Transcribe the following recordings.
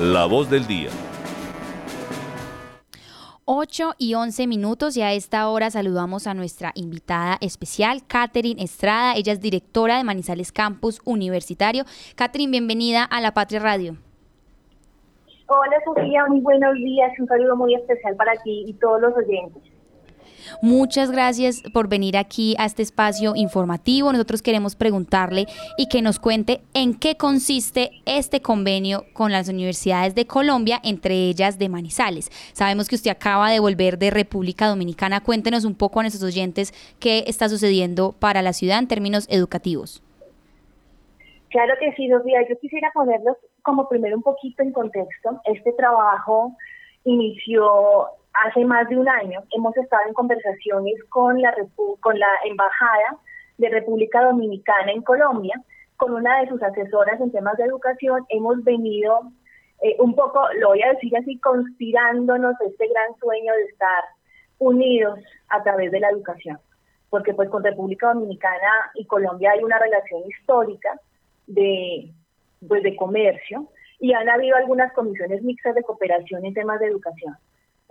La voz del día. 8 y 11 minutos y a esta hora saludamos a nuestra invitada especial, Catherine Estrada. Ella es directora de Manizales Campus Universitario. Catherine, bienvenida a La Patria Radio. Hola Sofía, muy buenos días. Un saludo muy especial para ti y todos los oyentes. Muchas gracias por venir aquí a este espacio informativo. Nosotros queremos preguntarle y que nos cuente en qué consiste este convenio con las universidades de Colombia, entre ellas de Manizales. Sabemos que usted acaba de volver de República Dominicana. Cuéntenos un poco a nuestros oyentes qué está sucediendo para la ciudad en términos educativos. Claro que sí, Sofía. Yo quisiera ponerlos como primero un poquito en contexto. Este trabajo inició hace más de un año hemos estado en conversaciones con la, con la Embajada de República Dominicana en Colombia, con una de sus asesoras en temas de educación. Hemos venido eh, un poco, lo voy a decir así, conspirándonos este gran sueño de estar unidos a través de la educación. Porque pues con República Dominicana y Colombia hay una relación histórica de, pues, de comercio y han habido algunas comisiones mixtas de cooperación en temas de educación.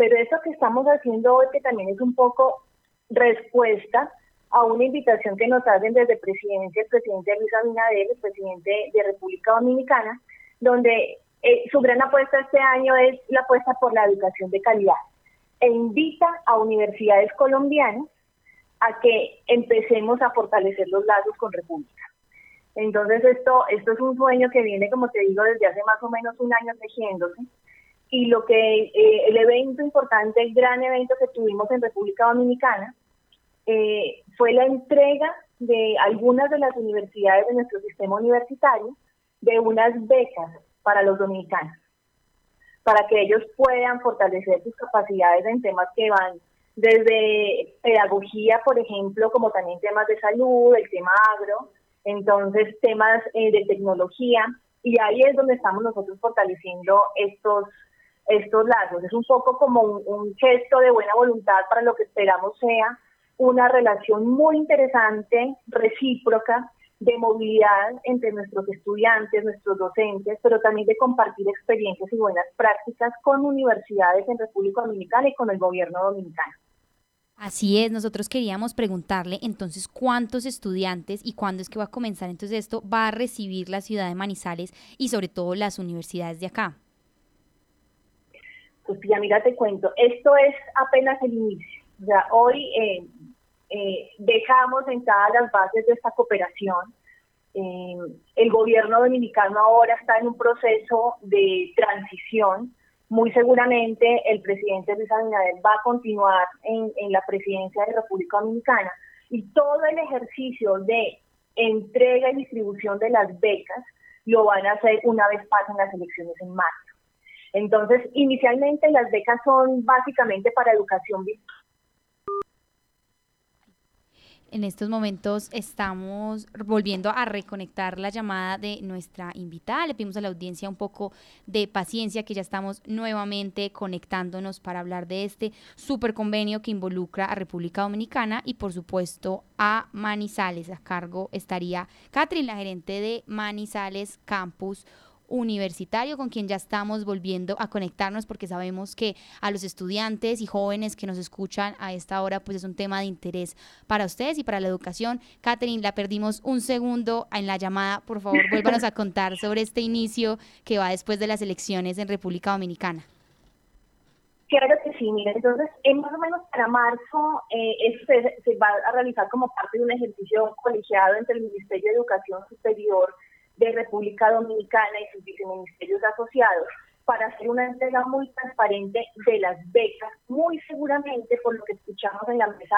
Pero eso que estamos haciendo hoy, que también es un poco respuesta a una invitación que nos hacen desde presidencia, el presidente Luis Abinader, el presidente de República Dominicana, donde eh, su gran apuesta este año es la apuesta por la educación de calidad e invita a universidades colombianas a que empecemos a fortalecer los lazos con República. Entonces esto, esto es un sueño que viene, como te digo, desde hace más o menos un año tejiéndose y lo que eh, el evento importante, el gran evento que tuvimos en República Dominicana, eh, fue la entrega de algunas de las universidades de nuestro sistema universitario de unas becas para los dominicanos, para que ellos puedan fortalecer sus capacidades en temas que van desde pedagogía, por ejemplo, como también temas de salud, el tema agro, entonces temas eh, de tecnología, y ahí es donde estamos nosotros fortaleciendo estos estos lazos. Es un poco como un, gesto de buena voluntad para lo que esperamos sea una relación muy interesante, recíproca, de movilidad entre nuestros estudiantes, nuestros docentes, pero también de compartir experiencias y buenas prácticas con universidades en República Dominicana y con el gobierno dominicano. Así es, nosotros queríamos preguntarle entonces cuántos estudiantes y cuándo es que va a comenzar entonces esto va a recibir la ciudad de Manizales y sobre todo las universidades de acá. Sofía, mira, te cuento, esto es apenas el inicio. O sea, hoy eh, eh, dejamos sentadas las bases de esta cooperación. Eh, el gobierno dominicano ahora está en un proceso de transición. Muy seguramente el presidente Luis Abinader va a continuar en la presidencia de República Dominicana y todo el ejercicio de entrega y distribución de las becas lo van a hacer una vez pasen las elecciones en marzo. Entonces, inicialmente las becas son básicamente para educación virtual. En estos momentos estamos volviendo a reconectar la llamada de nuestra invitada. Le pedimos a la audiencia un poco de paciencia, que ya estamos nuevamente conectándonos para hablar de este super convenio que involucra a República Dominicana y, por supuesto, a Manizales. A cargo estaría Catherine, la gerente de Manizales Campus universitario con quien ya estamos volviendo a conectarnos porque sabemos que a los estudiantes y jóvenes que nos escuchan a esta hora pues es un tema de interés para ustedes y para la educación. Catherine, la perdimos un segundo en la llamada. Por favor, vuélvanos a contar sobre este inicio que va después de las elecciones en República Dominicana. Claro que sí, mira, entonces, en más o menos para marzo, eh, se, se, va a realizar como parte de un ejercicio colegiado entre el Ministerio de Educación Superior de República Dominicana y sus viceministerios asociados para hacer una entrega muy transparente de las becas, muy seguramente por lo que escuchamos en la mesa,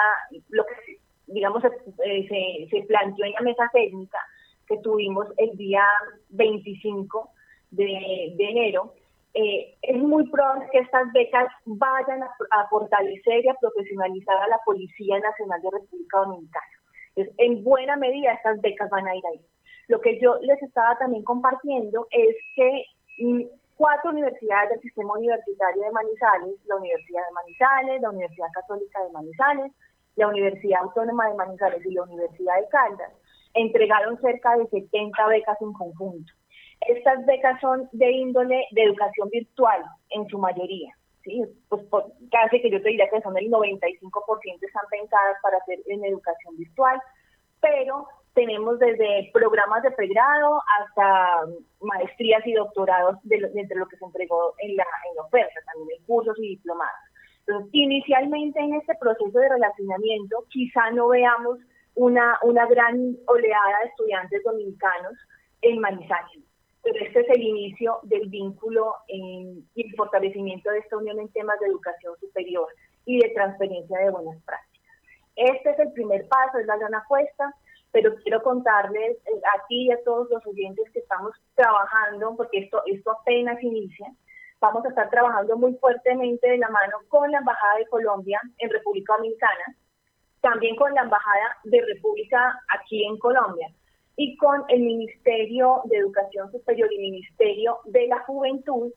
lo que digamos eh, se, planteó en la mesa técnica que tuvimos el día 25 de, enero, eh, es muy probable que estas becas vayan a, fortalecer y a profesionalizar a la Policía Nacional de República Dominicana. En buena medida estas becas van a ir ahí. Lo que yo les estaba también compartiendo es que mm, cuatro universidades del sistema universitario de Manizales, la Universidad de Manizales, la Universidad Católica de Manizales, la Universidad Autónoma de Manizales y la Universidad de Caldas, entregaron cerca de 70 becas en conjunto. Estas becas son de índole de educación virtual en su mayoría. ¿sí? Pues casi que yo te diría que son el 95% están pensadas para hacer en educación virtual, pero tenemos desde programas de pregrado hasta maestrías y doctorados de lo, entre lo que se entregó en la, en oferta, también en cursos y diplomados. Entonces, inicialmente en este proceso de relacionamiento quizá no veamos una, una gran oleada de estudiantes dominicanos en Manizales, pero este es el inicio del vínculo y el fortalecimiento de esta unión en temas de educación superior y de transferencia de buenas prácticas. Este es el primer paso, es la gran apuesta pero quiero contarles eh, a ti y a todos los oyentes que estamos trabajando, porque esto, esto apenas inicia, vamos a estar trabajando muy fuertemente de la mano con la Embajada de Colombia en República Dominicana, también con la Embajada de República aquí en Colombia y con el Ministerio de Educación Superior y Ministerio de la Juventud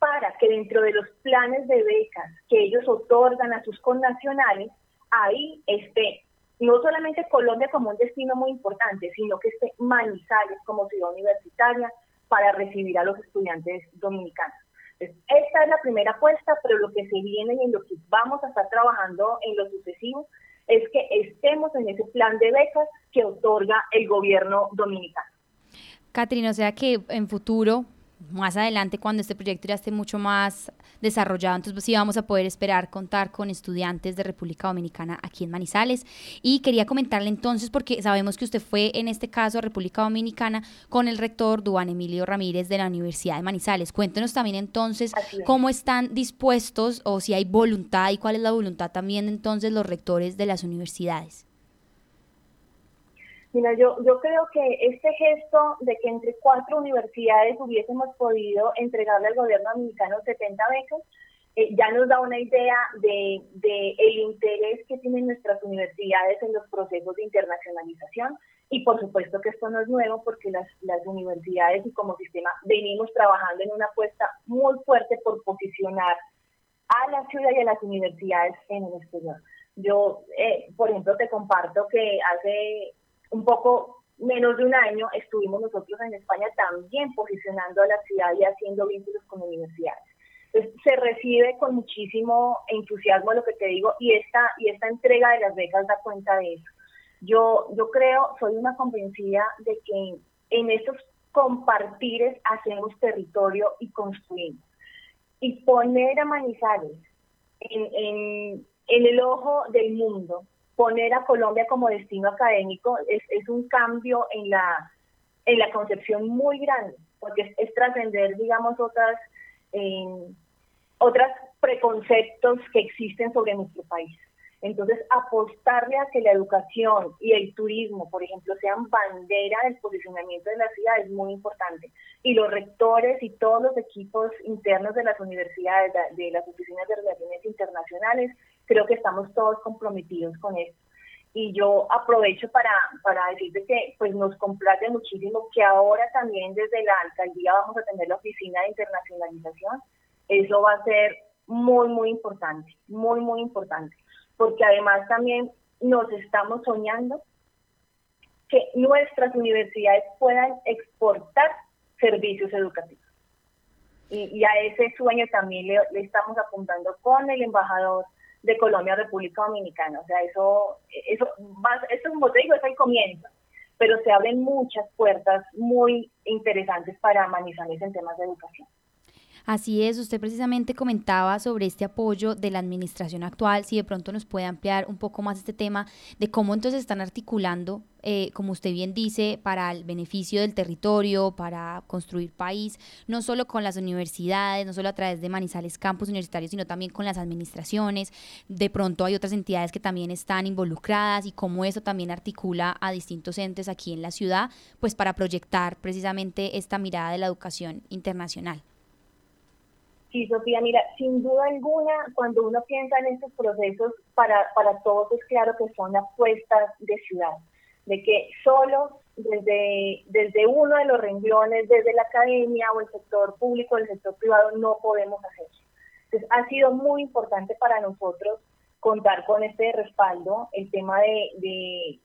para que dentro de los planes de becas que ellos otorgan a sus connacionales, ahí esté no solamente Colombia como un destino muy importante, sino que esté Manizales como ciudad universitaria para recibir a los estudiantes dominicanos. esta es la primera apuesta, pero lo que se viene y en lo que vamos a estar trabajando en lo sucesivo es que estemos en ese plan de becas que otorga el gobierno dominicano. Catrina, o sea que en futuro más adelante cuando este proyecto ya esté mucho más desarrollado, entonces pues sí vamos a poder esperar contar con estudiantes de República Dominicana aquí en Manizales. Y quería comentarle entonces, porque sabemos que usted fue en este caso a República Dominicana con el rector Duan Emilio Ramírez de la Universidad de Manizales. Cuéntenos también entonces cómo están dispuestos o si hay voluntad y cuál es la voluntad también entonces los rectores de las universidades. Mira, yo, yo creo que este gesto de que entre cuatro universidades hubiésemos podido entregarle al gobierno dominicano 70 becas, eh, ya nos da una idea de, el interés que tienen nuestras universidades en los procesos de internacionalización y por supuesto que esto no es nuevo porque las, las universidades y como sistema venimos trabajando en una apuesta muy fuerte por posicionar a la ciudad y a las universidades en el exterior. Yo, eh, por ejemplo, te comparto que hace un poco menos de un año estuvimos nosotros en España también posicionando a la ciudad y haciendo vínculos con universidades. Entonces, se recibe con muchísimo entusiasmo lo que te digo y esta, y esta entrega de las becas da cuenta de eso. Yo, yo creo, soy una convencida de que en estos compartires hacemos territorio y construimos. Y poner a Manizales en, en, en el ojo del mundo poner a Colombia como destino académico es, es un cambio en la, en la concepción muy grande, porque es, trascender, digamos, otras, eh, otras preconceptos que existen sobre nuestro país. Entonces, apostarle a que la educación y el turismo, por ejemplo, sean bandera del posicionamiento de la ciudad es muy importante. Y los rectores y todos los equipos internos de las universidades, de las oficinas de relaciones internacionales, creo que estamos todos comprometidos con esto. Y yo aprovecho para, para decirte que pues nos complace muchísimo que ahora también desde la alcaldía vamos a tener la oficina de internacionalización. Eso va a ser muy, muy importante, muy, muy importante porque además también nos estamos soñando que nuestras universidades puedan exportar servicios educativos. Y, a ese sueño también le, estamos apuntando con el embajador de Colombia, República Dominicana. O sea, eso, eso, va, eso como te digo, es el comienzo, pero se abren muchas puertas muy interesantes para Manizales en temas de educación. Así es, usted precisamente comentaba sobre este apoyo de la administración actual, si de pronto nos puede ampliar un poco más este tema de cómo entonces están articulando, eh, como usted bien dice, para el beneficio del territorio, para construir país, no solo con las universidades, no solo a través de Manizales Campus Universitarios, sino también con las administraciones. De pronto hay otras entidades que también están involucradas y cómo eso también articula a distintos entes aquí en la ciudad, pues para proyectar precisamente esta mirada de la educación internacional. Sí, Sofía, mira, sin duda alguna, cuando uno piensa en estos procesos, para, para todos es claro que son apuestas de ciudad, de que solo desde, desde uno de los renglones, desde la academia o el sector público, el sector privado, no podemos hacer. Entonces, ha sido muy importante para nosotros contar con este respaldo, el tema de, de,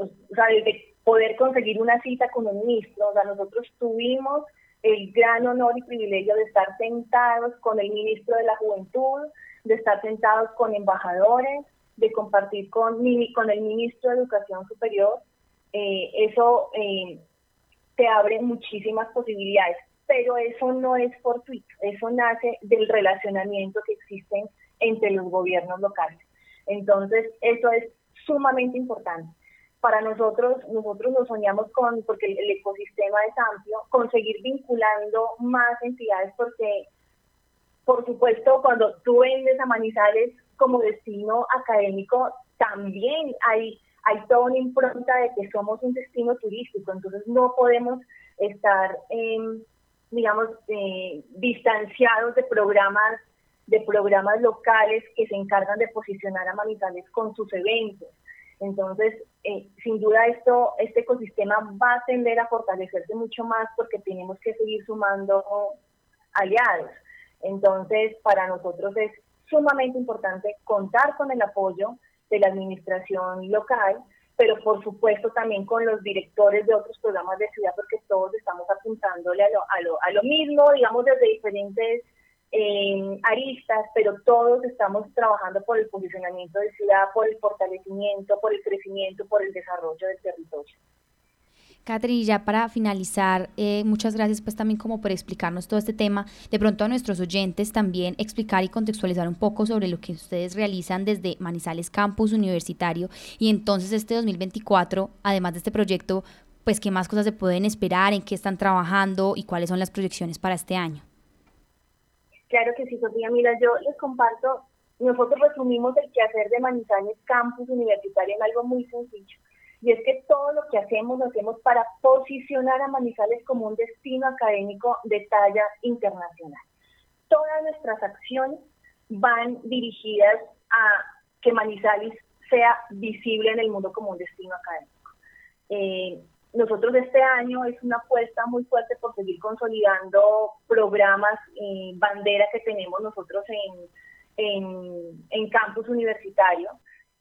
o sea, de poder conseguir una cita con un ministro. O sea, nosotros tuvimos el gran honor y privilegio de estar sentados con el ministro de la Juventud, de estar sentados con embajadores, de compartir con, con el ministro de Educación Superior. Eh, eso eh, te abre muchísimas posibilidades, pero eso no es fortuito, eso nace del relacionamiento que existen entre los gobiernos locales. Entonces, eso es sumamente importante. Para nosotros, nosotros nos soñamos con, porque el, ecosistema es amplio, conseguir vinculando más entidades, porque, por supuesto, cuando tú vendes a Manizales como destino académico, también hay, hay toda una impronta de que somos un destino turístico, entonces no podemos estar, digamos, eh, distanciados de programas de programas locales que se encargan de posicionar a Manizales con sus eventos. Entonces, eh, sin duda esto, este ecosistema va a tender a fortalecerse mucho más porque tenemos que seguir sumando aliados. Entonces, para nosotros es sumamente importante contar con el apoyo de la administración local, pero por supuesto también con los directores de otros programas de ciudad, porque todos estamos apuntándole a lo, a lo, a lo mismo, digamos, desde diferentes en aristas, pero todos estamos trabajando por el posicionamiento de ciudad, por el fortalecimiento, por el crecimiento, por el desarrollo del territorio. Catherine, ya para finalizar, eh, muchas gracias pues también como por explicarnos todo este tema. De pronto a nuestros oyentes también explicar y contextualizar un poco sobre lo que ustedes realizan desde Manizales Campus Universitario y entonces este 2024, además de este proyecto, pues qué más cosas se pueden esperar, en qué están trabajando y cuáles son las proyecciones para este año. Claro que sí, Sofía. Mira, yo les comparto, nosotros resumimos el quehacer de Manizales Campus Universitario en algo muy sencillo. Y es que todo lo que hacemos lo hacemos para posicionar a Manizales como un destino académico de talla internacional. Todas nuestras acciones van dirigidas a que Manizales sea visible en el mundo como un destino académico. Eh, nosotros este año es una apuesta muy fuerte por seguir consolidando programas, eh, bandera que tenemos nosotros en, en, campus universitario.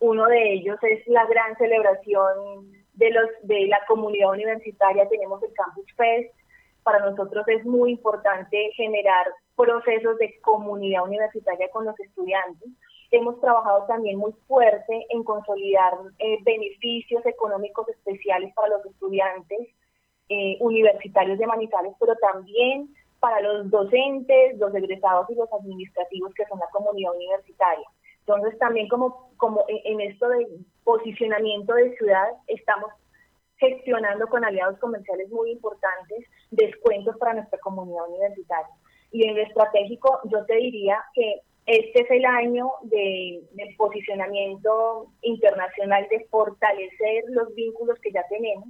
Uno de ellos es la gran celebración de, los, de la comunidad universitaria. Tenemos el Campus Fest. Para nosotros es muy importante generar procesos de comunidad universitaria con los estudiantes hemos trabajado también muy fuerte en consolidar eh, beneficios económicos especiales para los estudiantes eh, universitarios de Manizales, pero también para los docentes, los egresados y los administrativos que son la comunidad universitaria. Entonces también como, como en esto de posicionamiento de ciudad estamos gestionando con aliados comerciales muy importantes descuentos para nuestra comunidad universitaria. Y en lo estratégico yo te diría que este es el año de, posicionamiento internacional, de fortalecer los vínculos que ya tenemos,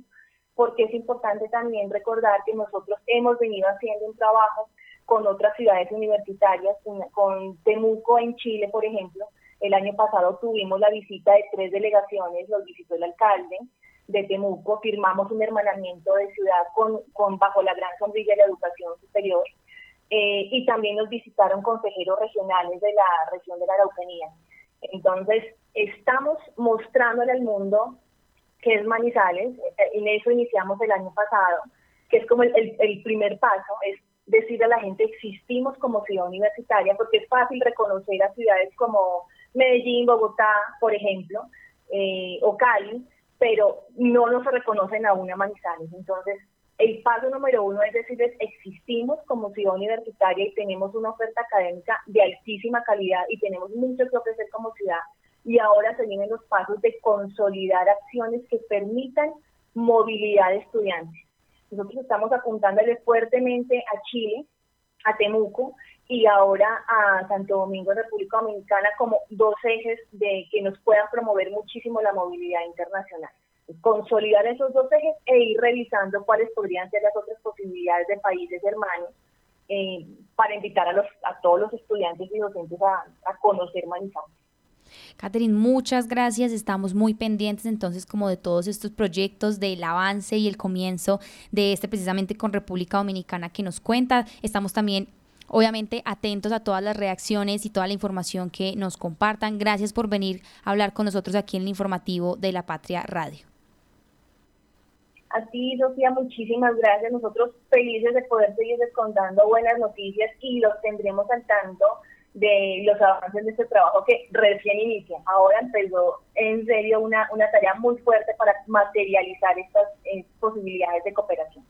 porque es importante también recordar que nosotros hemos venido haciendo un trabajo con otras ciudades universitarias, con Temuco en Chile, por ejemplo. El año pasado tuvimos la visita de tres delegaciones, los visitó el alcalde de Temuco, firmamos un hermanamiento de ciudad con, bajo la gran sombrilla de la educación superior eh, y también nos visitaron consejeros regionales de la región de la Araucanía. Entonces, estamos mostrándole al mundo que es Manizales, eh, en eso iniciamos el año pasado, que es como el, primer paso, es decir a la gente existimos como ciudad universitaria, porque es fácil reconocer a ciudades como Medellín, Bogotá, por ejemplo, eh, o Cali, pero no nos reconocen aún a Manizales. Entonces, el paso número uno es decirles, existimos como ciudad universitaria y tenemos una oferta académica de altísima calidad y tenemos mucho que ofrecer como ciudad. Y ahora se vienen los pasos de consolidar acciones que permitan movilidad de estudiantes. Nosotros estamos apuntándole fuertemente a Chile, a Temuco y ahora a Santo Domingo, República Dominicana, como dos ejes de que nos puedan promover muchísimo la movilidad internacional consolidar esos dos ejes e ir revisando cuáles podrían ser las otras posibilidades de países hermanos eh, para invitar a, los, a todos los estudiantes y docentes a, a conocer Manizales. Catherine, muchas gracias. Estamos muy pendientes entonces como de todos estos proyectos, del avance y el comienzo de este precisamente con República Dominicana que nos cuenta. Estamos también obviamente atentos a todas las reacciones y toda la información que nos compartan. Gracias por venir a hablar con nosotros aquí en el informativo de la Patria Radio. A ti, Sofía, muchísimas gracias. Nosotros felices de poder seguir contando buenas noticias y los tendremos al tanto de los avances de este trabajo que recién inicia. Ahora empezó en serio una, una tarea muy fuerte para materializar estas eh, posibilidades de cooperación.